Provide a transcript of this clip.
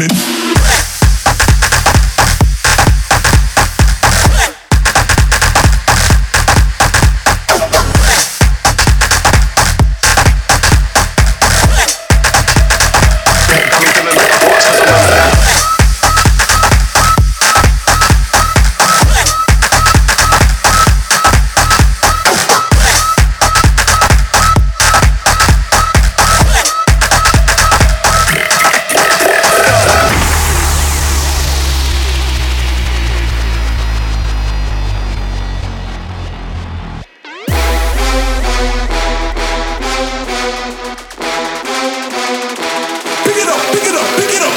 women. Pick it up, pick it up,